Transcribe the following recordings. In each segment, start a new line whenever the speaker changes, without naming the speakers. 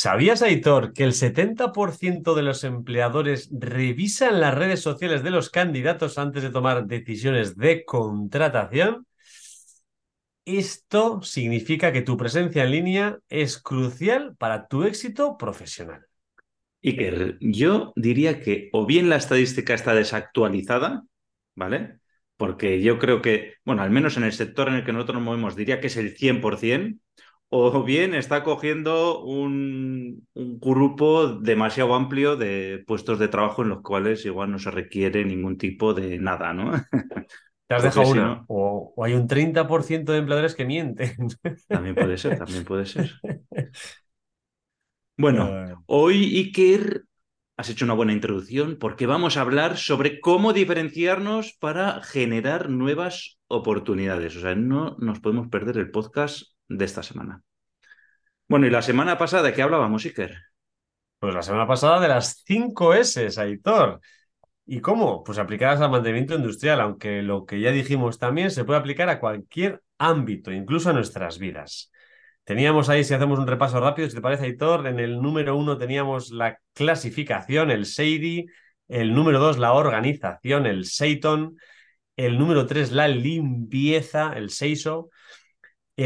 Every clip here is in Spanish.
¿Sabías, Aitor, que el 70% de los empleadores revisan las redes sociales de los candidatos antes de tomar decisiones de contratación? Esto significa que tu presencia en línea es crucial para tu éxito profesional.
Iker, yo diría que o bien la estadística está desactualizada, ¿vale? Porque yo creo que, bueno, al menos en el sector en el que nosotros nos movemos, diría que es el 100%, o bien está cogiendo un, grupo demasiado amplio de puestos de trabajo en los cuales igual no se requiere ningún tipo de nada, ¿no?
Te has dejado una. O, hay un 30% de empleadores que mienten.
También puede ser, también puede ser. Bueno, hoy Iker has hecho una buena introducción porque vamos a hablar sobre cómo diferenciarnos para generar nuevas oportunidades. O sea, no nos podemos perder el podcast de esta semana. Bueno, y la semana pasada, ¿de qué hablábamos, Iker?
Pues la semana pasada de las 5 S, Aitor. ¿Y cómo? Pues aplicadas al mantenimiento industrial, aunque lo que ya dijimos también se puede aplicar a cualquier ámbito, incluso a nuestras vidas. Teníamos ahí, si hacemos un repaso rápido, si te parece, Aitor, en el número uno teníamos la clasificación, el SEIDI, el número dos, la organización, el SEITON, el número tres, la limpieza, el SEISO,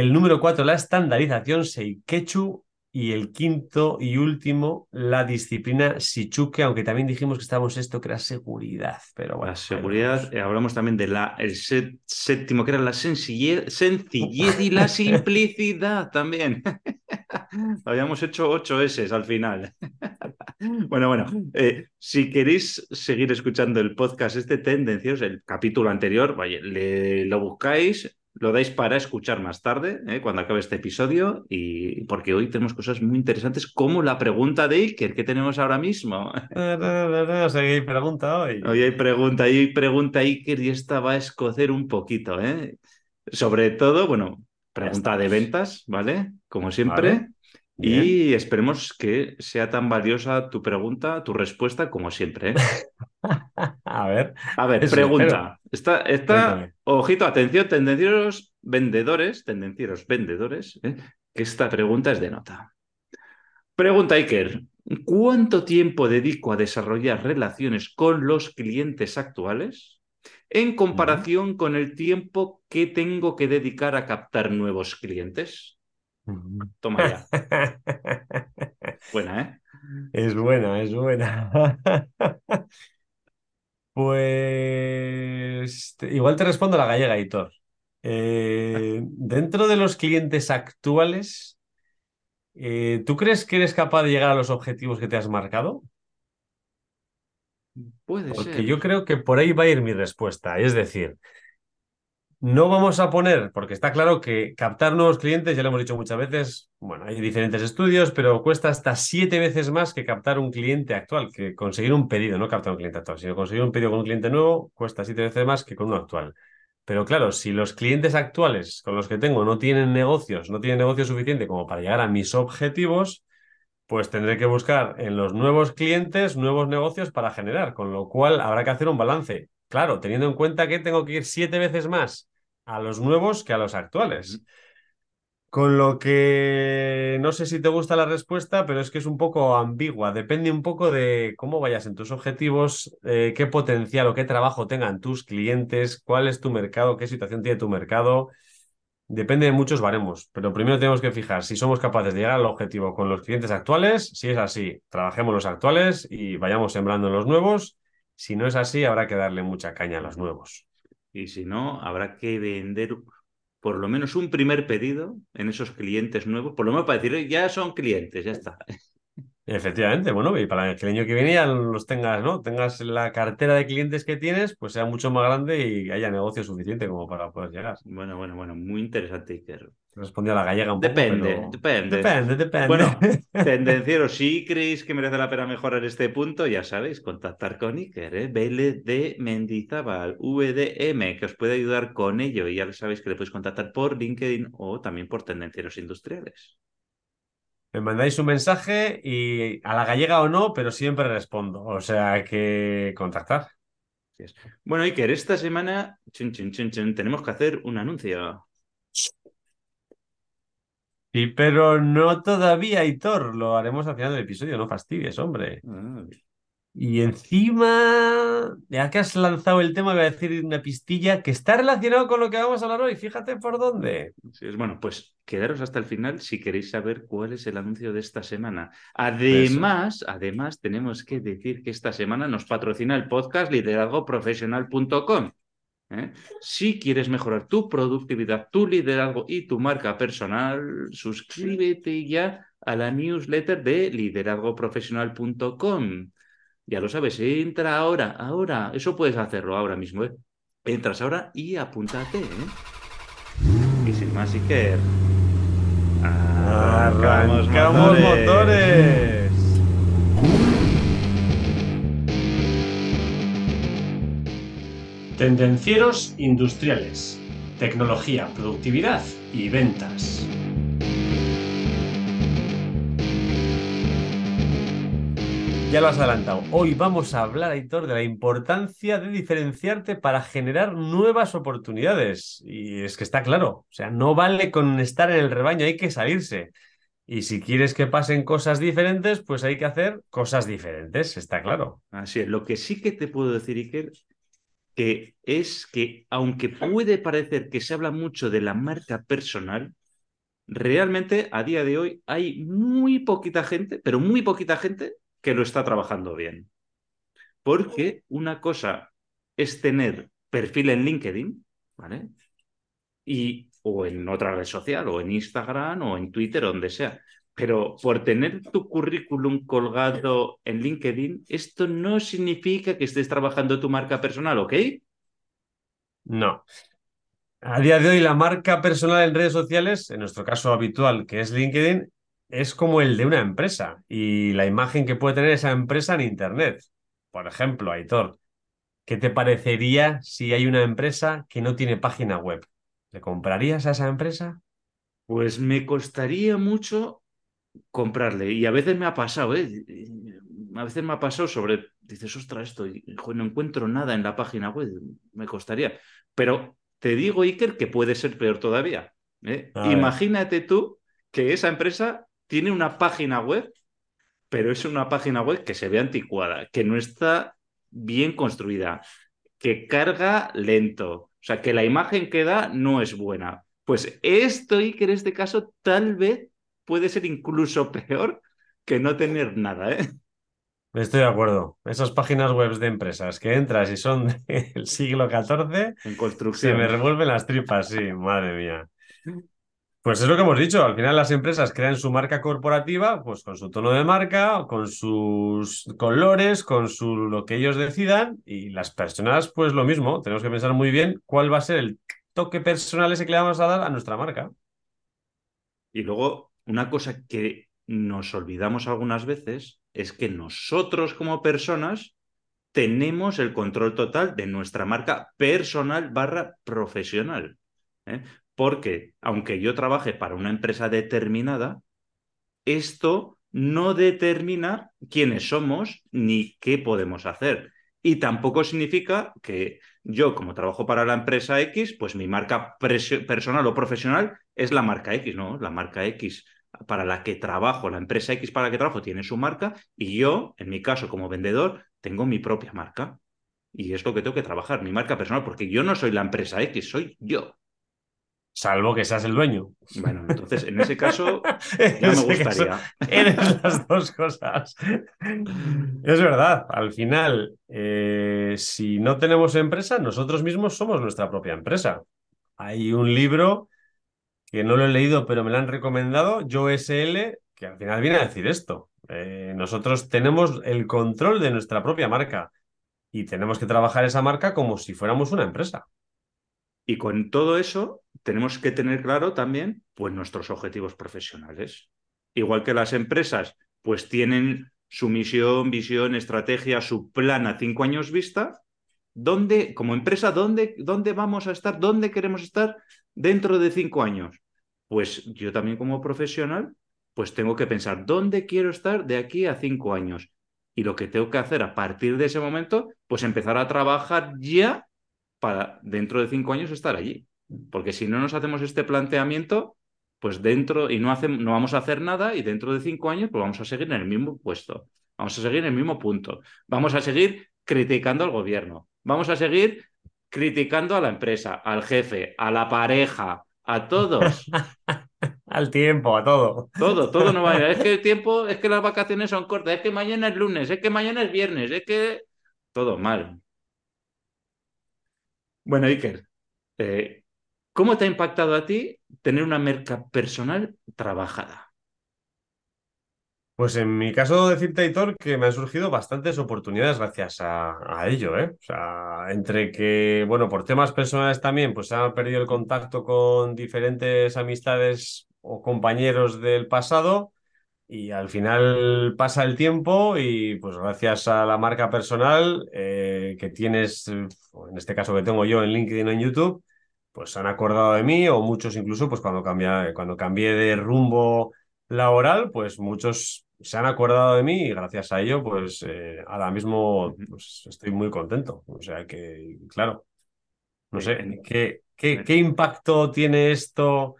el número cuatro, la estandarización, SEIKECHU, y el quinto y último, la disciplina Sichuke, aunque también dijimos que estábamos esto que era seguridad. Pero bueno,
la seguridad, eh, hablamos también de la el séptimo, que era la sencillez, sencillez y la simplicidad también. Habíamos hecho ocho S al final. bueno, bueno, eh, si queréis seguir escuchando el podcast este Tendencios, el capítulo anterior, vaya, le, lo buscáis lo dais para escuchar más tarde, ¿eh? cuando acabe este episodio, y porque hoy tenemos cosas muy interesantes como la pregunta de Iker que tenemos ahora mismo.
No, sé, hay pregunta hoy.
Hoy hay pregunta, hoy hay pregunta Iker y esta va a escocer un poquito, ¿eh? Sobre todo, bueno, pregunta de ventas, ¿vale? Como siempre. Y esperemos que sea tan valiosa tu pregunta, tu respuesta, como siempre. ¿eh?
a ver.
A ver, pregunta. Está, ojito, atención, tendencieros vendedores, tendencieros vendedores, ¿eh? que esta pregunta es de nota. Pregunta Iker, ¿cuánto tiempo dedico a desarrollar relaciones con los clientes actuales en comparación con el tiempo que tengo que dedicar a captar nuevos clientes? Toma ya. buena, ¿eh?
Es buena, es buena. pues igual te respondo a la gallega, Hitor. Eh, dentro de los clientes actuales, eh, ¿tú crees que eres capaz de llegar a los objetivos que te has marcado?
Puede ser.
Porque yo creo que por ahí va a ir mi respuesta. Es decir, no vamos a poner, porque está claro que captar nuevos clientes, ya lo hemos dicho muchas veces, bueno, hay diferentes estudios, pero cuesta hasta siete veces más que captar un cliente actual, que conseguir un pedido, no captar un cliente actual, sino conseguir un pedido con un cliente nuevo cuesta siete veces más que con uno actual. Pero claro, si los clientes actuales con los que tengo no tienen negocios, no tienen negocio suficiente como para llegar a mis objetivos, pues tendré que buscar en los nuevos clientes nuevos negocios para generar, con lo cual habrá que hacer un balance. Claro, teniendo en cuenta que tengo que ir siete veces más a los nuevos que a los actuales. Con lo que no sé si te gusta la respuesta, pero es que es un poco ambigua. Depende un poco de cómo vayas en tus objetivos, eh, qué potencial o qué trabajo tengan tus clientes, cuál es tu mercado, qué situación tiene tu mercado. Depende de muchos baremos, pero primero tenemos que fijar si somos capaces de llegar al objetivo con los clientes actuales. Si es así, trabajemos los actuales y vayamos sembrando los nuevos. Si no es así, habrá que darle mucha caña a los nuevos.
Y si no, habrá que vender por lo menos un primer pedido en esos clientes nuevos, por lo menos para decir, ya son clientes, ya está.
Efectivamente, bueno, y para el año que viene ya los tengas, ¿no? Tengas la cartera de clientes que tienes, pues sea mucho más grande y haya negocio suficiente como para poder llegar.
Bueno, bueno, bueno, muy interesante, Iker.
Respondió a la gallega un
poco. Depende, depende.
Depende, depende.
Bueno, tendenciero, si creéis que merece la pena mejorar este punto, ya sabéis, contactar con Iker, ¿eh? BLD Mendizábal, VDM, que os puede ayudar con ello. Y ya sabéis que le podéis contactar por LinkedIn o también por Tendencieros Industriales.
Me mandáis un mensaje y a la gallega o no, pero siempre respondo. O sea que contactar.
Bueno, Iker, esta semana tenemos que hacer un anuncio.
Sí, pero no todavía, Aitor. Lo haremos al final del episodio, no fastidies, hombre.
Ah,
Y encima, ya que has lanzado el tema, voy a decir una pistilla que está relacionado con lo que vamos a hablar hoy. Fíjate por dónde.
sí, es bueno, pues quedaros hasta el final si queréis saber cuál es el anuncio de esta semana. Además, además tenemos que decir que esta semana nos patrocina el podcast liderazgoprofesional.com. ¿eh? Si quieres mejorar tu productividad, tu liderazgo y tu marca personal, suscríbete ya a la newsletter de liderazgoprofesional.com. Ya lo sabes, entra ahora, ahora. Eso puedes hacerlo ahora mismo. ¿eh? Entras ahora y apúntate. ¿eh? Y sin más, Iker.
Arrancamos motores.
Tendencieros industriales, tecnología, productividad y ventas.
Ya lo has adelantado. Hoy vamos a hablar, Aitor, de la importancia de diferenciarte para generar nuevas oportunidades. Y es que está claro, o sea, no vale con estar en el rebaño, hay que salirse. Y si quieres que pasen cosas diferentes, pues hay que hacer cosas diferentes, está claro.
Así es. Lo que sí que te puedo decir, Iker, que es que aunque puede parecer que se habla mucho de la marca personal, realmente a día de hoy hay muy poquita gente, pero muy poquita gente que lo está trabajando bien. Porque una cosa es tener perfil en LinkedIn, ¿vale? Y, o en otra red social, o en Instagram, o en Twitter, donde sea. Pero por tener tu currículum colgado en LinkedIn, esto no significa que estés trabajando tu marca personal, ¿ok?
No. A día de hoy la marca personal en redes sociales, en nuestro caso habitual, que es LinkedIn, es como el de una empresa y la imagen que puede tener esa empresa en Internet. Por ejemplo, Aitor, ¿qué te parecería si hay una empresa que no tiene página web? ¿Le comprarías a esa empresa?
Pues me costaría mucho comprarle. Y a veces me ha pasado, ¿eh? A veces me ha pasado sobre, dices, ostras, esto, hijo, no encuentro nada en la página web, me costaría. Pero te digo, Iker, que puede ser peor todavía. ¿eh? Imagínate tú que esa empresa tiene una página web, pero es una página web que se ve anticuada, que no está bien construida, que carga lento, o sea, que la imagen que da no es buena. Pues esto, y que en este caso tal vez puede ser incluso peor que no tener nada, ¿eh?
Estoy de acuerdo. Esas páginas web de empresas que entras y son del siglo XIV,
en construcción.
Se me revuelven las tripas, sí, madre mía. Pues es lo que hemos dicho, al final las empresas crean su marca corporativa, pues con su tono de marca, con sus colores, con su, lo que ellos decidan, y las personas, pues lo mismo, tenemos que pensar muy bien cuál va a ser el toque personal ese que le vamos a dar a nuestra marca.
Y luego, una cosa que nos olvidamos algunas veces es que nosotros como personas tenemos el control total de nuestra marca personal barra profesional. ¿eh? Porque aunque yo trabaje para una empresa determinada, esto no determina quiénes somos ni qué podemos hacer. Y tampoco significa que yo, como trabajo para la empresa X, pues mi marca personal o profesional es la marca X, ¿no? La marca X para la que trabajo, la empresa X para la que trabajo tiene su marca y yo, en mi caso como vendedor, tengo mi propia marca. Y es lo que tengo que trabajar, mi marca personal, porque yo no soy la empresa X, soy yo.
Salvo que seas el dueño.
Bueno, entonces en ese caso ya me gustaría.
eres las dos cosas. Es verdad, al final, eh, si no tenemos empresa, nosotros mismos somos nuestra propia empresa. Hay un libro que no lo he leído, pero me lo han recomendado, Yo SL, que al final viene a decir esto. Eh, nosotros tenemos el control de nuestra propia marca y tenemos que trabajar esa marca como si fuéramos una empresa.
Y con todo eso tenemos que tener claro también pues, nuestros objetivos profesionales. Igual que las empresas pues tienen su misión, visión, estrategia, su plan a cinco años vista, ¿dónde, como empresa, dónde, dónde vamos a estar? ¿Dónde queremos estar dentro de cinco años? Pues yo también como profesional, pues tengo que pensar, ¿dónde quiero estar de aquí a cinco años? Y lo que tengo que hacer a partir de ese momento, pues empezar a trabajar ya para dentro de cinco años estar allí. Porque si no nos hacemos este planteamiento, pues dentro, y no, hacemos, no vamos a hacer nada, y dentro de cinco años, pues vamos a seguir en el mismo puesto, vamos a seguir en el mismo punto, vamos a seguir criticando al gobierno, vamos a seguir criticando a la empresa, al jefe, a la pareja, a todos.
Al tiempo, a todo.
Todo, todo no va a ir. Es que el tiempo, es que las vacaciones son cortas, es que mañana es lunes, es que mañana es viernes, es que todo mal. Bueno, Iker, eh, ¿cómo te ha impactado a ti tener una marca personal trabajada?
Pues en mi caso, decirte, Aitor, que me han surgido bastantes oportunidades gracias a, a, ello, ¿eh? O sea, entre que, bueno, por temas personales también, pues se ha perdido el contacto con diferentes amistades o compañeros del pasado y al final pasa el tiempo y pues gracias a la marca personal eh, que tienes, en este caso que tengo yo en LinkedIn o en YouTube, pues han acordado de mí o muchos incluso pues cuando, cambia, cuando cambié de rumbo laboral, pues muchos se han acordado de mí y gracias a ello, pues eh, ahora mismo pues, estoy muy contento. O sea que, claro, no sé, ¿qué, qué, qué impacto tiene esto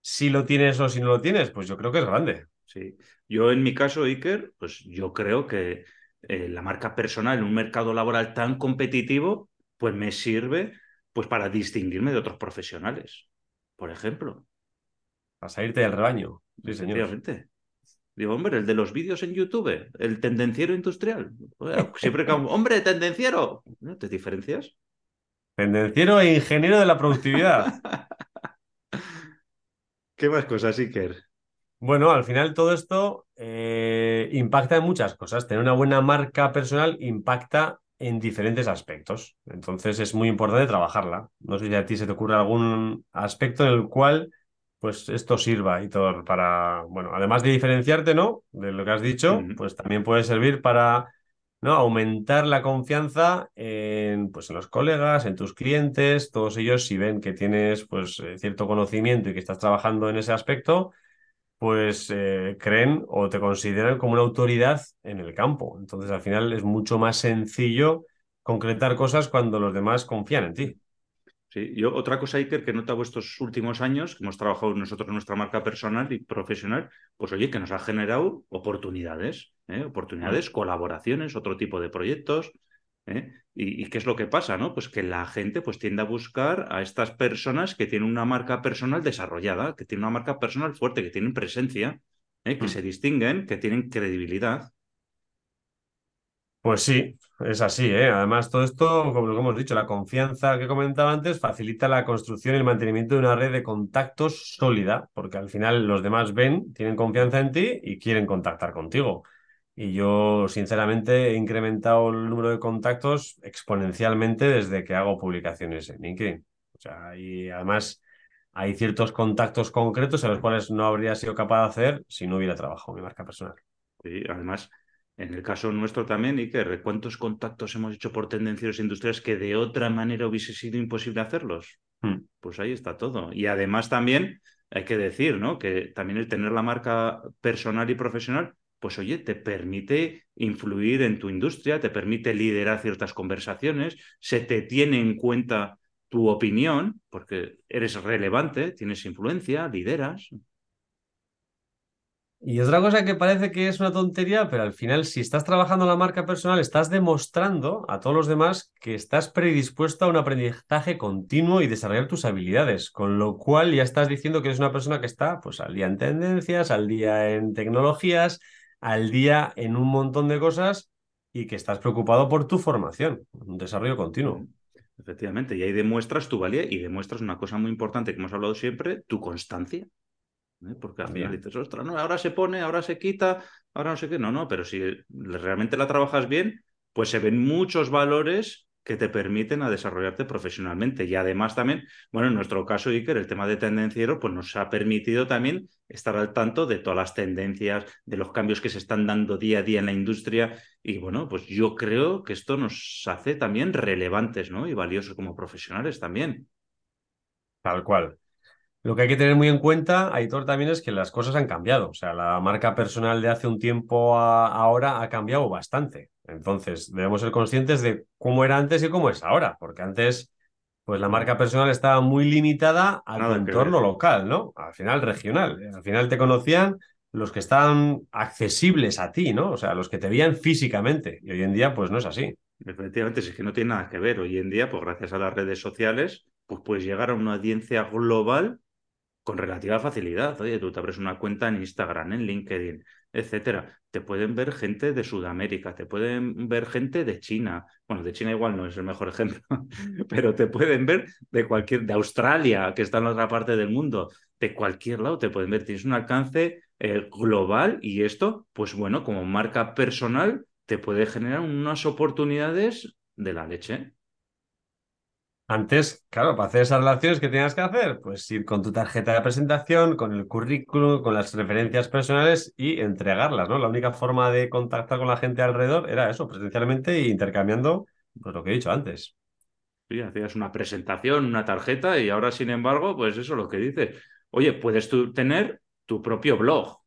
si lo tienes o si no lo tienes? Pues yo creo que es grande.
Sí, yo en mi caso, Iker, pues yo creo que eh, la marca personal en un mercado laboral tan competitivo, pues me sirve pues para distinguirme de otros profesionales, por ejemplo.
Para salirte del rebaño. Sí, señor.
Digo, hombre, el de los vídeos en YouTube, el tendenciero industrial. Siempre que hombre, tendenciero, ¿no te diferencias?
Tendenciero e ingeniero de la productividad.
¿Qué más cosas, Iker?
Bueno, al final todo esto eh, impacta en muchas cosas. Tener una buena marca personal impacta en diferentes aspectos. Entonces es muy importante trabajarla. No sé si a ti se te ocurre algún aspecto en el cual pues esto sirva y todo para, bueno, además de diferenciarte, ¿no? De lo que has dicho, pues también puede servir para ¿no? aumentar la confianza en, pues, en los colegas, en tus clientes, todos ellos si ven que tienes pues eh, cierto conocimiento y que estás trabajando en ese aspecto, pues eh, creen o te consideran como una autoridad en el campo. Entonces, al final es mucho más sencillo concretar cosas cuando los demás confían en ti.
Sí, yo otra cosa, Iker, que he notado estos últimos años, que hemos trabajado nosotros en nuestra marca personal y profesional, pues oye, que nos ha generado oportunidades, ¿eh? oportunidades, colaboraciones, otro tipo de proyectos. ¿Eh? ¿Y, qué es lo que pasa? ¿no? Pues que la gente pues, tiende a buscar a estas personas que tienen una marca personal desarrollada, que tienen una marca personal fuerte, que tienen presencia, ¿eh? que mm. se distinguen, que tienen credibilidad.
Pues sí, es así, ¿eh? Además, todo esto, como lo hemos dicho, la confianza que comentaba antes facilita la construcción y el mantenimiento de una red de contactos sólida, porque al final los demás ven, tienen confianza en ti y quieren contactar contigo. Y yo, sinceramente, he incrementado el número de contactos exponencialmente desde que hago publicaciones en LinkedIn. O sea, y además hay ciertos contactos concretos a los cuales no habría sido capaz de hacer si no hubiera trabajado mi marca personal.
Y además, en el caso nuestro también, Iker, ¿cuántos contactos hemos hecho por tendencieros industriales que de otra manera hubiese sido imposible hacerlos? Hmm. Pues ahí está todo. Y además también hay que decir, ¿no? Que también el tener la marca personal y profesional pues oye, te permite influir en tu industria, te permite liderar ciertas conversaciones, se te tiene en cuenta tu opinión, porque eres relevante, tienes influencia, lideras.
Y otra cosa que parece que es una tontería, pero al final, si estás trabajando la marca personal, estás demostrando a todos los demás que estás predispuesto a un aprendizaje continuo y desarrollar tus habilidades, con lo cual ya estás diciendo que eres una persona que está pues, al día en tendencias, al día en tecnologías, al día en un montón de cosas y que estás preocupado por tu formación, un desarrollo continuo.
Efectivamente, y ahí demuestras tu valía y demuestras una cosa muy importante que hemos hablado siempre, tu constancia. ¿eh? Porque al final dices, ostras, no, ahora se pone, ahora se quita, ahora no sé qué. No, no, pero si realmente la trabajas bien, pues se ven muchos valores que te permiten a desarrollarte profesionalmente. Y además también, bueno, en nuestro caso, Iker, el tema de tendenciero, pues nos ha permitido también estar al tanto de todas las tendencias, de los cambios que se están dando día a día en la industria. Y bueno, pues yo creo que esto nos hace también relevantes, ¿no? Y valiosos como profesionales también.
Tal cual. Lo que hay que tener muy en cuenta, Aitor, también es que las cosas han cambiado. O sea, la marca personal de hace un tiempo a ahora ha cambiado bastante. Entonces, debemos ser conscientes de cómo era antes y cómo es ahora, porque antes pues la marca personal estaba muy limitada a tu
Nada
entorno local, ¿no? Al final regional. Al final te conocían los que estaban accesibles a ti, ¿no? O sea, los que te veían físicamente. Y hoy en día, pues no es así.
Efectivamente, si es que no tiene nada que ver. Hoy en día, pues gracias a las redes sociales, pues puedes llegar a una audiencia global con relativa facilidad. Oye, tú te abres una cuenta en Instagram, en LinkedIn, etcétera. Te pueden ver gente de Sudamérica, te pueden ver gente de China. Bueno, de China igual no es el mejor ejemplo, pero te pueden ver de cualquier, de Australia, que está en la otra parte del mundo, de cualquier lado te pueden ver. Tienes un alcance eh, global y esto, pues bueno, como marca personal, te puede generar unas oportunidades de la leche.
Antes, claro, para hacer esas relaciones, ¿qué tenías que hacer? Pues ir con tu tarjeta de presentación, con el currículum, con las referencias personales y entregarlas, ¿no? La única forma de contactar con la gente alrededor era eso, presencialmente e intercambiando, pues lo que he dicho antes.
Sí, hacías una presentación, una tarjeta y ahora, sin embargo, pues eso es lo que dices. Oye, puedes tú tener tu propio blog,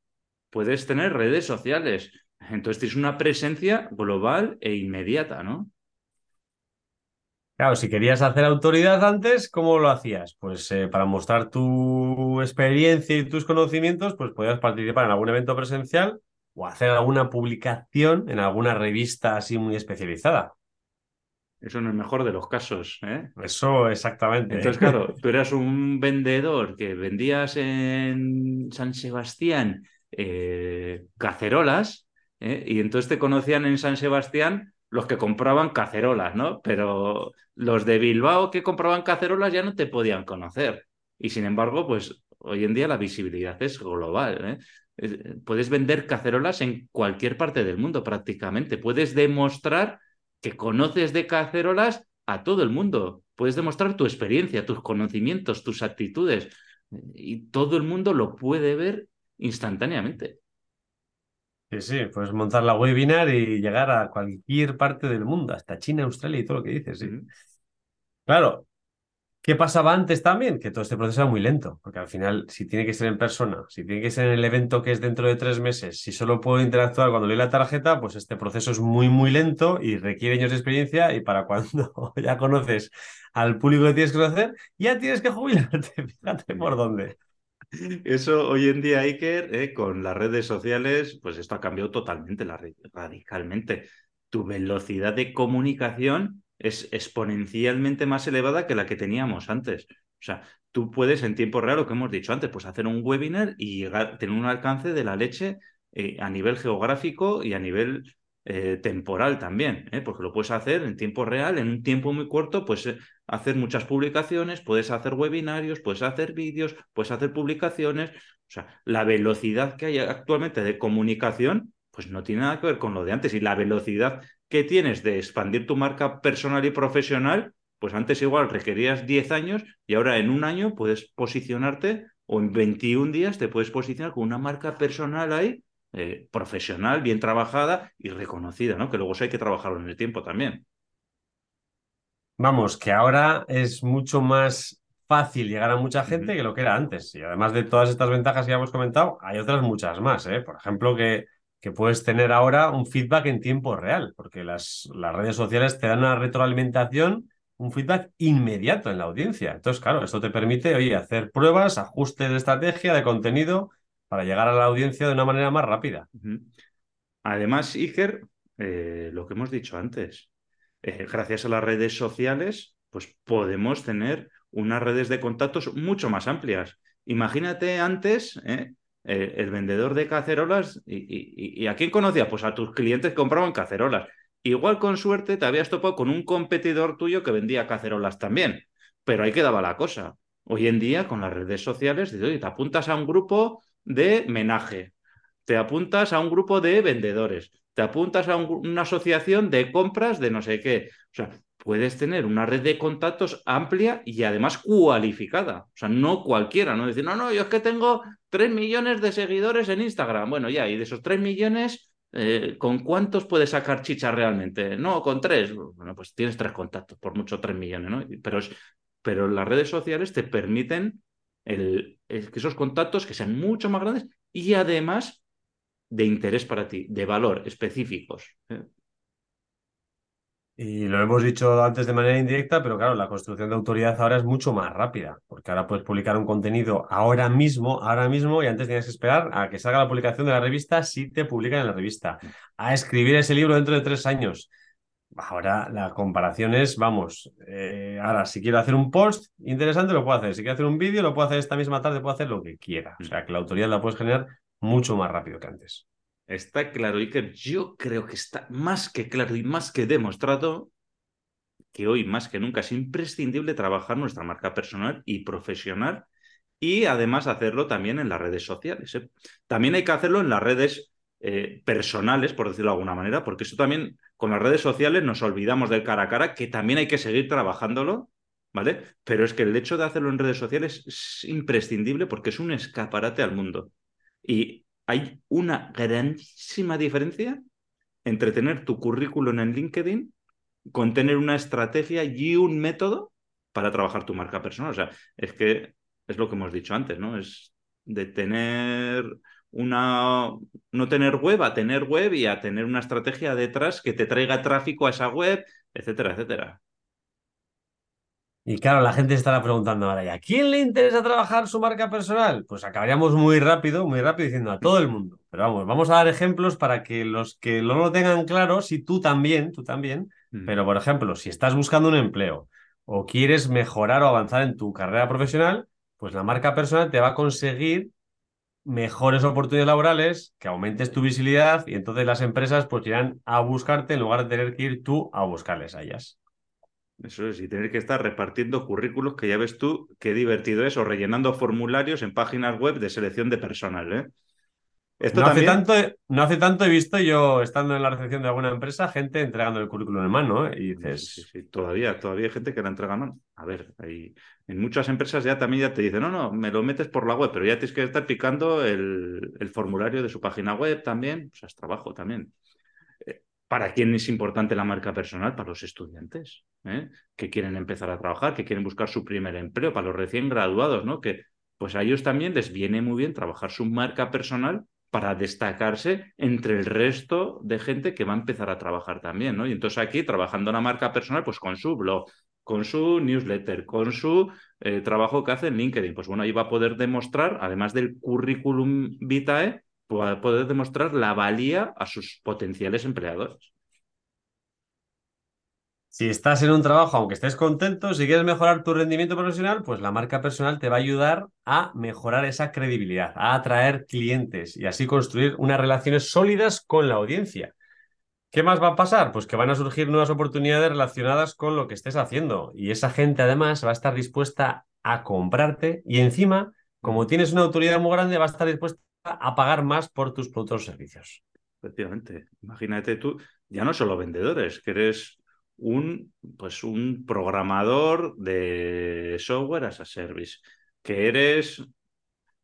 puedes tener redes sociales. Entonces tienes una presencia global e inmediata, ¿no?
Claro, si querías hacer autoridad antes, ¿cómo lo hacías? Pues eh, para mostrar tu experiencia y tus conocimientos, pues podías participar en algún evento presencial o hacer alguna publicación en alguna revista así muy especializada.
Eso en el mejor de los casos, ¿eh?
Eso exactamente.
Entonces, claro, tú eras un vendedor que vendías en San Sebastián eh, cacerolas, y entonces te conocían en San Sebastián los que compraban cacerolas, ¿no? Pero los de Bilbao que compraban cacerolas ya no te podían conocer. Y sin embargo, pues hoy en día la visibilidad es global, ¿eh? Puedes vender cacerolas en cualquier parte del mundo prácticamente. Puedes demostrar que conoces de cacerolas a todo el mundo. Puedes demostrar tu experiencia, tus conocimientos, tus actitudes. Y todo el mundo lo puede ver instantáneamente.
Sí, sí, puedes montar la webinar y llegar a cualquier parte del mundo, hasta China, Australia y todo lo que dices, sí. Claro, ¿qué pasaba antes también? Que todo este proceso era muy lento, porque al final, si tiene que ser en persona, si tiene que ser en el evento que es dentro de tres meses, si solo puedo interactuar cuando leí la tarjeta, pues este proceso es muy, muy lento y requiere años de experiencia y para cuando ya conoces al público que tienes que conocer, ya tienes que jubilarte, fíjate por dónde.
Eso hoy en día, Iker, eh, con las redes sociales, pues esto ha cambiado totalmente, radicalmente. Tu velocidad de comunicación es exponencialmente más elevada que la que teníamos antes. O sea, tú puedes en tiempo real, lo que hemos dicho antes, pues hacer un webinar y llegar, tener un alcance de la leche eh, a nivel geográfico y a nivel eh, temporal también, porque lo puedes hacer en tiempo real, en un tiempo muy corto, pues hacer muchas publicaciones, puedes hacer webinarios, puedes hacer vídeos, puedes hacer publicaciones. O sea, la velocidad que hay actualmente de comunicación, pues no tiene nada que ver con lo de antes. Y la velocidad que tienes de expandir tu marca personal y profesional, pues antes igual requerías 10 años y ahora en un año puedes posicionarte o en 21 días te puedes posicionar con una marca personal ahí, eh, profesional, bien trabajada y reconocida, ¿no? Que luego eso hay que trabajarlo en el tiempo también.
Vamos, que ahora es mucho más fácil llegar a mucha gente que lo que era antes. Y además de todas estas ventajas que ya hemos comentado, hay otras muchas más, ¿eh? Por ejemplo, que, que puedes tener ahora un feedback en tiempo real, porque las, las redes sociales te dan una retroalimentación, un feedback inmediato en la audiencia. Entonces, claro, esto te permite, oye, hacer pruebas, ajustes de estrategia, de contenido, para llegar a la audiencia de una manera más rápida.
Además, Iker, eh, lo que hemos dicho antes, eh, gracias a las redes sociales, pues podemos tener unas redes de contactos mucho más amplias. Imagínate antes, ¿eh? Eh, el vendedor de cacerolas, y, y- a quién conocías? Pues a tus clientes que compraban cacerolas. Igual con suerte te habías topado con un competidor tuyo que vendía cacerolas también, pero ahí quedaba la cosa. Hoy en día, con las redes sociales, te apuntas a un grupo de menaje, te apuntas a un grupo de vendedores, te apuntas a un- una asociación de compras de no sé qué. O sea, puedes tener una red de contactos amplia y además cualificada. O sea, no cualquiera, no decir, no, no, yo es que tengo 3 millones de seguidores en Instagram. Bueno, ya, y de esos 3 millones, eh, ¿con cuántos puedes sacar chicha realmente? No, con tres. Bueno, pues tienes tres contactos, por mucho 3 millones, ¿no? Pero, pero las redes sociales te permiten el, el que esos contactos que sean mucho más grandes y además de interés para ti, de valor, específicos. ¿eh?
Y lo hemos dicho antes de manera indirecta, pero claro, la construcción de autoridad ahora es mucho más rápida, porque ahora puedes publicar un contenido ahora mismo, ahora mismo, y antes tienes que esperar a que salga la publicación de la revista si te publican en la revista, a escribir ese libro dentro de tres años. Ahora la comparación es, vamos, eh, ahora si quiero hacer un post interesante lo puedo hacer, si quiero hacer un vídeo lo puedo hacer esta misma tarde, puedo hacer lo que quiera. O sea que la autoridad la puedes generar mucho más rápido que antes.
Está claro, Iker. Yo creo que está más que claro y más que demostrado que hoy más que nunca es imprescindible trabajar nuestra marca personal y profesional y además hacerlo también en las redes sociales. ¿eh? También hay que hacerlo en las redes eh, personales, por decirlo de alguna manera, porque eso también con las redes sociales nos olvidamos del cara a cara, que también hay que seguir trabajándolo, ¿vale? Pero es que el hecho de hacerlo en redes sociales es imprescindible porque es un escaparate al mundo. Y hay una grandísima diferencia entre tener tu currículum en LinkedIn con tener una estrategia y un método para trabajar tu marca personal. O sea, es que es lo que hemos dicho antes, ¿no? Es de tener una no tener web a tener web y a tener una estrategia detrás que te traiga tráfico a esa web, etcétera, etcétera.
Y claro, la gente estará preguntando ahora, ¿a quién le interesa trabajar su marca personal? Pues acabaríamos muy rápido, muy rápido diciendo a todo el mundo. Pero vamos, vamos a dar ejemplos para que los que no lo tengan claro, si tú también, tú también. Mm. Pero por ejemplo, si estás buscando un empleo o quieres mejorar o avanzar en tu carrera profesional, pues la marca personal te va a conseguir mejores oportunidades laborales, que aumentes tu visibilidad y entonces las empresas pues irán a buscarte en lugar de tener que ir tú a buscarles a ellas.
Eso es, y tener que estar repartiendo currículos que ya ves tú qué divertido es, o rellenando formularios en páginas web de selección de personal. ¿eh?
Esto no, hace tanto, no hace tanto he visto yo, estando en la recepción de alguna empresa, gente entregando el currículum en mano. ¿eh? Y dices...
Sí, todavía, todavía hay gente que la entrega en mano. A ver, hay... en muchas empresas ya también ya te dicen, no, no, me lo metes por la web, pero ya tienes que estar picando el, el formulario de su página web también. O sea, es trabajo también. ¿Para quién es importante la marca personal? Para los estudiantes, ¿eh? que quieren empezar a trabajar, que quieren buscar su primer empleo, para los recién graduados, ¿no? Que pues a ellos también les viene muy bien trabajar su marca personal para destacarse entre el resto de gente que va a empezar a trabajar también, ¿no? Y entonces aquí, trabajando la marca personal, pues con su blog, con su newsletter, con su eh, trabajo que hace en LinkedIn, pues bueno, ahí va a poder demostrar, además del currículum vitae, poder demostrar la valía a sus potenciales empleadores.
Si estás en un trabajo, aunque estés contento, si quieres mejorar tu rendimiento profesional, pues la marca personal te va a ayudar a mejorar esa credibilidad, a atraer clientes y así construir unas relaciones sólidas con la audiencia. ¿Qué más va a pasar? Pues que van a surgir nuevas oportunidades relacionadas con lo que estés haciendo y esa gente además va a estar dispuesta a comprarte y encima, como tienes una autoridad muy grande, va a estar dispuesta a pagar más por tus productos o servicios.
Efectivamente. Imagínate tú, ya no solo vendedores, que eres un, pues un programador de software as a service, que eres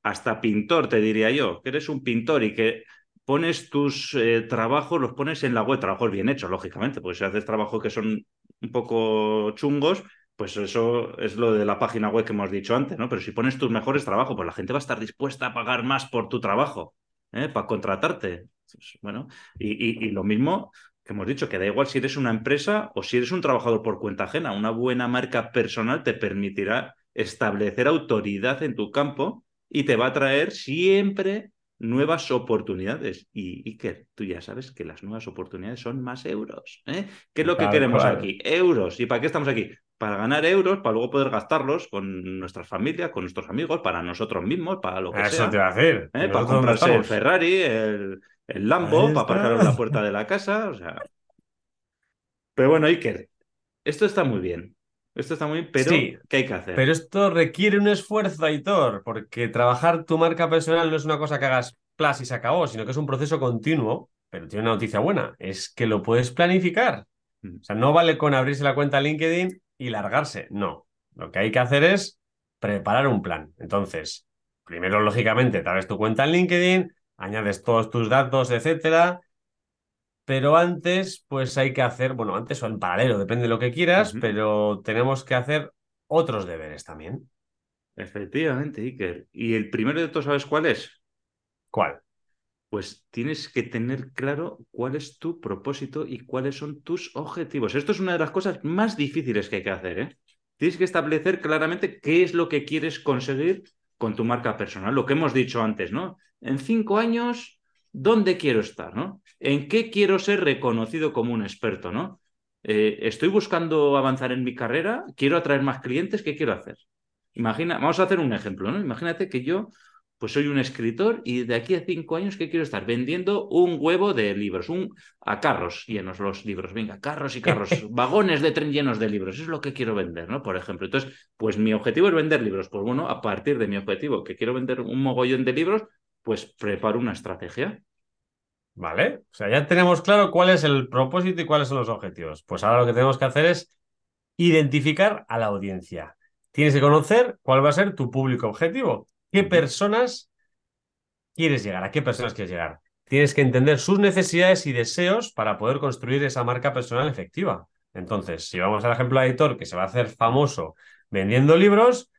hasta pintor, te diría yo, que eres un pintor y que pones tus eh, trabajos, los pones en la web, trabajos bien hechos, lógicamente, porque si haces trabajos que son un poco chungos, pues eso es lo de la página web que hemos dicho antes, ¿no? Pero si pones tus mejores trabajos, pues la gente va a estar dispuesta a pagar más por tu trabajo, ¿eh? Para contratarte. Pues, bueno, y, lo mismo que hemos dicho, que da igual si eres una empresa o si eres un trabajador por cuenta ajena. Una buena marca personal te permitirá establecer autoridad en tu campo y te va a traer siempre nuevas oportunidades. Y Iker, tú ya sabes que las nuevas oportunidades son más euros. ¿eh? ¿Qué es lo que queremos aquí? Euros. ¿Y para qué estamos aquí? Para ganar euros, para luego poder gastarlos con nuestras familias, con nuestros amigos, para nosotros mismos, para lo que
Eso
sea.
te va a hacer.
¿Eh? Para comprarse el Ferrari, el, el Lambo, para aparcar en la puerta de la casa. O sea. Pero bueno, Iker, esto está muy bien. Esto está muy bien, pero ¿qué hay que hacer?
Pero esto requiere un esfuerzo, Aitor, porque trabajar tu marca personal no es una cosa que hagas plas y se acabó, sino que es un proceso continuo. Pero tiene una noticia buena, es que lo puedes planificar. Mm. O sea, no vale con abrirse la cuenta LinkedIn y largarse. No. Lo que hay que hacer es preparar un plan. Entonces, primero, lógicamente, te abres tu cuenta en LinkedIn, añades todos tus datos, etcétera. Pero antes, pues hay que hacer, bueno, antes o en paralelo, depende de lo que quieras, pero tenemos que hacer otros deberes también.
Efectivamente, Iker. ¿Y el primero de todos sabes cuál es?
¿Cuál?
Pues tienes que tener claro cuál es tu propósito y cuáles son tus objetivos. Esto es una de las cosas más difíciles que hay que hacer. ¿eh? Tienes que establecer claramente qué es lo que quieres conseguir con tu marca personal. Lo que hemos dicho antes, ¿no? En cinco años, ¿dónde quiero estar? ¿no? ¿En qué quiero ser reconocido como un experto? ¿no? Eh, estoy buscando avanzar en mi carrera, quiero atraer más clientes, ¿qué quiero hacer? Imagina, vamos a hacer un ejemplo, ¿no? Imagínate que yo pues soy un escritor y de aquí a cinco años, ¿qué quiero estar? Vendiendo un huevo de libros, un, a carros llenos los libros. Venga, carros y carros, vagones de tren llenos de libros. Es lo que quiero vender, ¿no? Por ejemplo. Entonces, pues mi objetivo es vender libros. Pues bueno, a partir de mi objetivo, que quiero vender un mogollón de libros, pues preparo una estrategia.
Vale, o sea, ya tenemos claro cuál es el propósito y cuáles son los objetivos. Pues ahora lo que tenemos que hacer es identificar a la audiencia. Tienes que conocer cuál va a ser tu público objetivo qué personas quieres llegar, a qué personas quieres llegar. Tienes que entender sus necesidades y deseos para poder construir esa marca personal efectiva. Entonces, si vamos al ejemplo de editor que se va a hacer famoso vendiendo libros,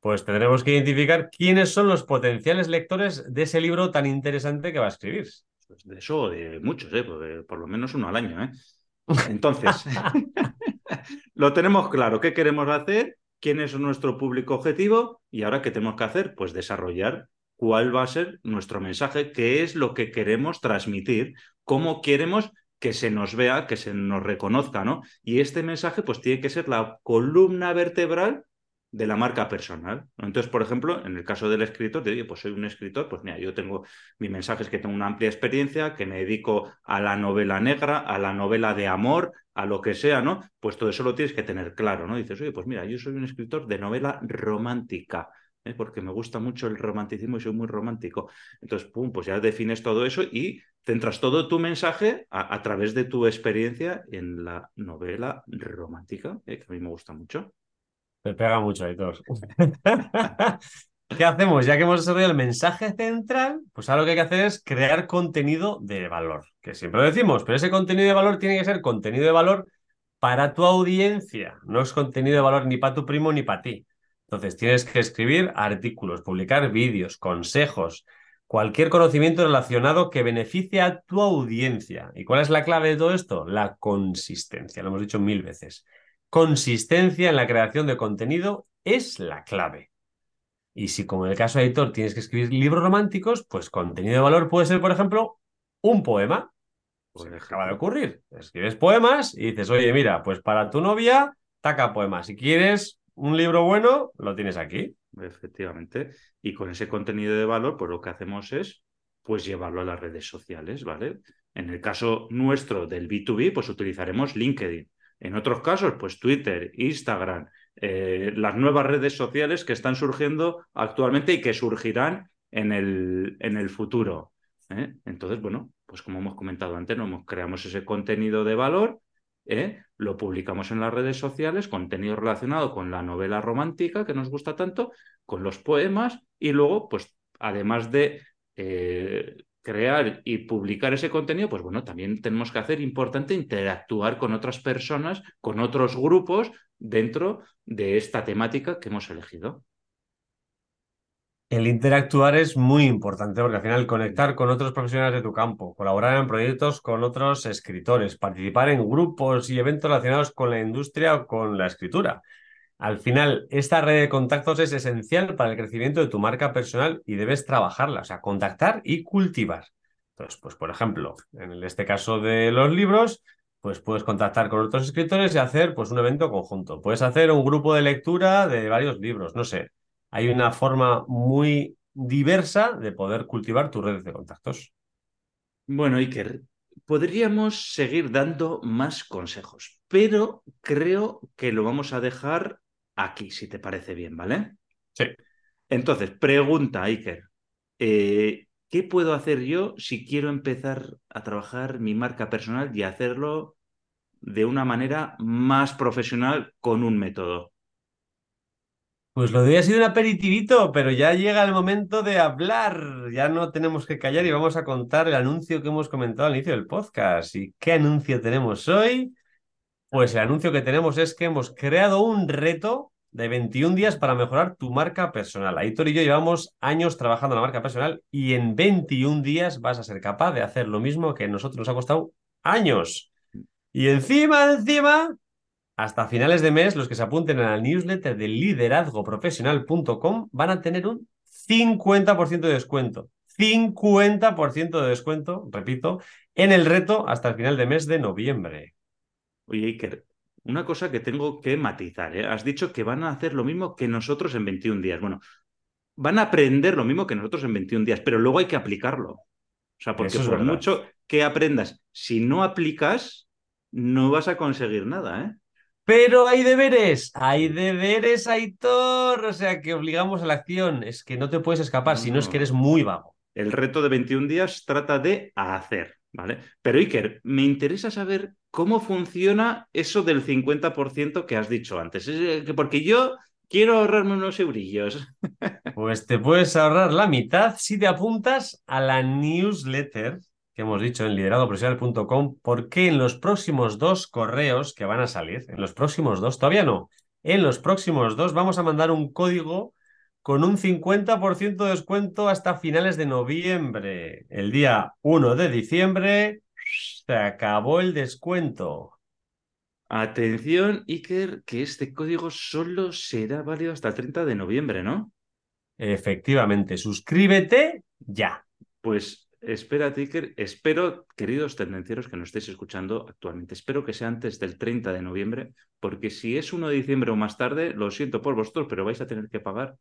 pues tendremos que identificar quiénes son los potenciales lectores de ese libro tan interesante que va a escribir.
Pues de eso, de muchos, ¿eh? por lo menos uno al año. ¿eh? Entonces, lo tenemos claro. ¿Qué queremos hacer? Quién es nuestro público objetivo y ahora qué tenemos que hacer, pues desarrollar cuál va a ser nuestro mensaje, qué es lo que queremos transmitir, cómo queremos que se nos vea, que se nos reconozca, ¿no? Y este mensaje pues tiene que ser la columna vertebral de la marca personal. Entonces, por ejemplo, en el caso del escritor, te digo, pues soy un escritor, pues mira, yo tengo, mi mensaje es que tengo una amplia experiencia, que me dedico a la novela negra, a la novela de amor, a lo que sea, ¿no? Pues todo eso lo tienes que tener claro, ¿no? Dices, oye, pues mira, yo soy un escritor de novela romántica. ¿eh? porque me gusta mucho el romanticismo y soy muy romántico. Entonces, pum, pues ya defines todo eso y centras todo tu mensaje a, través de tu experiencia en la novela romántica, ¿eh? que a mí me gusta mucho.
Te pega mucho, Aitor. ¿Qué hacemos? Ya que hemos desarrollado el mensaje central, pues ahora lo que hay que hacer es crear contenido de valor, que siempre lo decimos, pero ese contenido de valor tiene que ser contenido de valor para tu audiencia, no es contenido de valor ni para tu primo ni para ti. Entonces tienes que escribir artículos, publicar vídeos, consejos, cualquier conocimiento relacionado que beneficie a tu audiencia. ¿Y cuál es la clave de todo esto? La consistencia, lo hemos dicho mil veces consistencia en la creación de contenido es la clave. Y si, como en el caso de editor, tienes que escribir libros románticos, pues contenido de valor puede ser, por ejemplo, un poema. Pues acaba de ocurrir. Escribes poemas y dices, oye, mira, pues para tu novia, taca poemas. Si quieres un libro bueno, lo tienes aquí.
Efectivamente. Y con ese contenido de valor, pues lo que hacemos es pues llevarlo a las redes sociales, ¿vale? En el caso nuestro del B2B, pues utilizaremos LinkedIn. En otros casos, pues Twitter, Instagram, eh, las nuevas redes sociales que están surgiendo actualmente y que surgirán en el, en el futuro. ¿eh? Entonces, bueno, pues como hemos comentado antes, creamos ese contenido de valor, ¿eh? lo publicamos en las redes sociales, contenido relacionado con la novela romántica que nos gusta tanto, con los poemas y luego, pues además de crear y publicar ese contenido, pues bueno, también tenemos que hacer importante interactuar con otras personas, con otros grupos dentro de esta temática que hemos elegido.
El interactuar es muy importante porque al final conectar con otros profesionales de tu campo, colaborar en proyectos con otros escritores, participar en grupos y eventos relacionados con la industria o con la escritura. Al final, esta red de contactos es esencial para el crecimiento de tu marca personal y debes trabajarla, o sea, contactar y cultivar. Entonces, pues por ejemplo, en este caso de los libros, pues puedes contactar con otros escritores y hacer pues un evento conjunto. Puedes hacer un grupo de lectura de varios libros, no sé. Hay una forma muy diversa de poder cultivar tus redes de contactos.
Bueno, Iker, podríamos seguir dando más consejos, pero creo que lo vamos a dejar aquí, si te parece bien, ¿vale?
Sí.
Entonces, pregunta, Iker. Eh, ¿Qué puedo hacer yo si quiero empezar a trabajar mi marca personal y hacerlo de una manera más profesional con un método?
Pues lo de hoy ha sido un aperitivito, pero ya llega el momento de hablar. Ya no tenemos que callar y vamos a contar el anuncio que hemos comentado al inicio del podcast. ¿Y qué anuncio tenemos hoy? Pues el anuncio que tenemos es que hemos creado un reto de 21 días para mejorar tu marca personal. Aitor y yo llevamos años trabajando en la marca personal y en 21 días vas a ser capaz de hacer lo mismo que a nosotros nos ha costado años. Y encima, encima, hasta finales de mes, los que se apunten a la newsletter de liderazgoprofesional.com van a tener un 50% de descuento. 50% de descuento, repito, en el reto hasta el final de mes de noviembre.
Oye, Iker, una cosa que tengo que matizar. ¿eh? Has dicho que van a hacer lo mismo que nosotros en 21 días. Bueno, van a aprender lo mismo que nosotros en 21 días, pero luego hay que aplicarlo. O sea, porque por mucho que aprendas, si no aplicas, no vas a conseguir nada, ¿eh?
Pero hay deberes, hay deberes, Aitor. O sea, que obligamos a la acción. Es que no te puedes escapar, si no es que eres muy vago.
El reto de 21 días trata de hacer, ¿vale? Pero Iker, me interesa saber cómo funciona eso del 50% que has dicho antes. Porque yo quiero ahorrarme unos eurillos.
Pues te puedes ahorrar la mitad si te apuntas a la newsletter que hemos dicho en lideradoprofesional.com, porque en los próximos dos correos que van a salir, en los próximos dos, todavía no, en los próximos dos vamos a mandar un código con un 50% de descuento hasta finales de noviembre. El día 1 de diciembre se acabó el descuento.
Atención, Iker, que este código solo será válido hasta el 30 de noviembre, ¿no?
Efectivamente, suscríbete ya.
Pues espérate, Iker, espero, queridos tendencieros que nos estéis escuchando actualmente, espero que sea antes del 30 de noviembre, porque si es 1 de diciembre o más tarde, lo siento por vosotros, pero vais a tener que pagar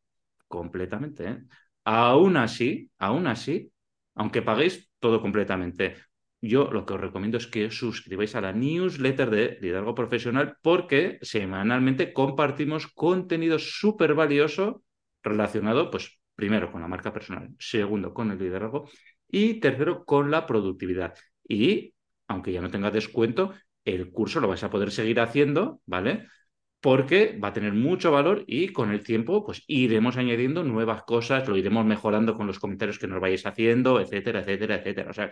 completamente. ¿eh? Aún así, aún así, aunque paguéis todo completamente, yo lo que os recomiendo es que os suscribáis a la newsletter de Liderazgo Profesional porque semanalmente compartimos contenido súper valioso relacionado, pues, primero con la marca personal, segundo con el liderazgo y tercero con la productividad. Y aunque ya no tenga descuento, el curso lo vais a poder seguir haciendo, ¿vale? Porque va a tener mucho valor y con el tiempo pues iremos añadiendo nuevas cosas, lo iremos mejorando con los comentarios que nos vayáis haciendo, etcétera, etcétera, etcétera. O sea,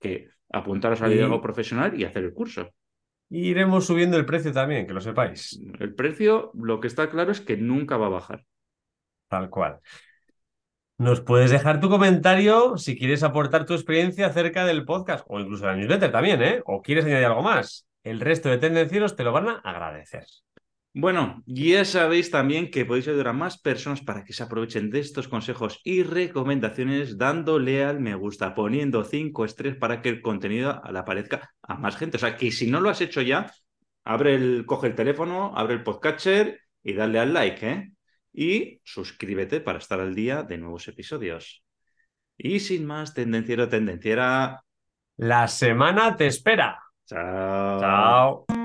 que apuntaros al liderazgo profesional y hacer el curso.
iremos subiendo el precio también, que lo sepáis.
El precio, lo que está claro es que nunca va a bajar.
Tal cual. Nos puedes dejar tu comentario si quieres aportar tu experiencia acerca del podcast o incluso la newsletter también, ¿eh? O quieres añadir algo más. El resto de tendencieros te lo van a agradecer.
Bueno, ya sabéis también que podéis ayudar a más personas para que se aprovechen de estos consejos y recomendaciones dándole al me gusta, poniendo cinco estrellas para que el contenido le aparezca a más gente. O sea, que si no lo has hecho ya, abre el, coge el teléfono, abre el podcatcher y dale al like, ¿eh? Y suscríbete para estar al día de nuevos episodios. Y sin más, tendenciero, tendenciera.
La semana te espera.
Chao.
Chao.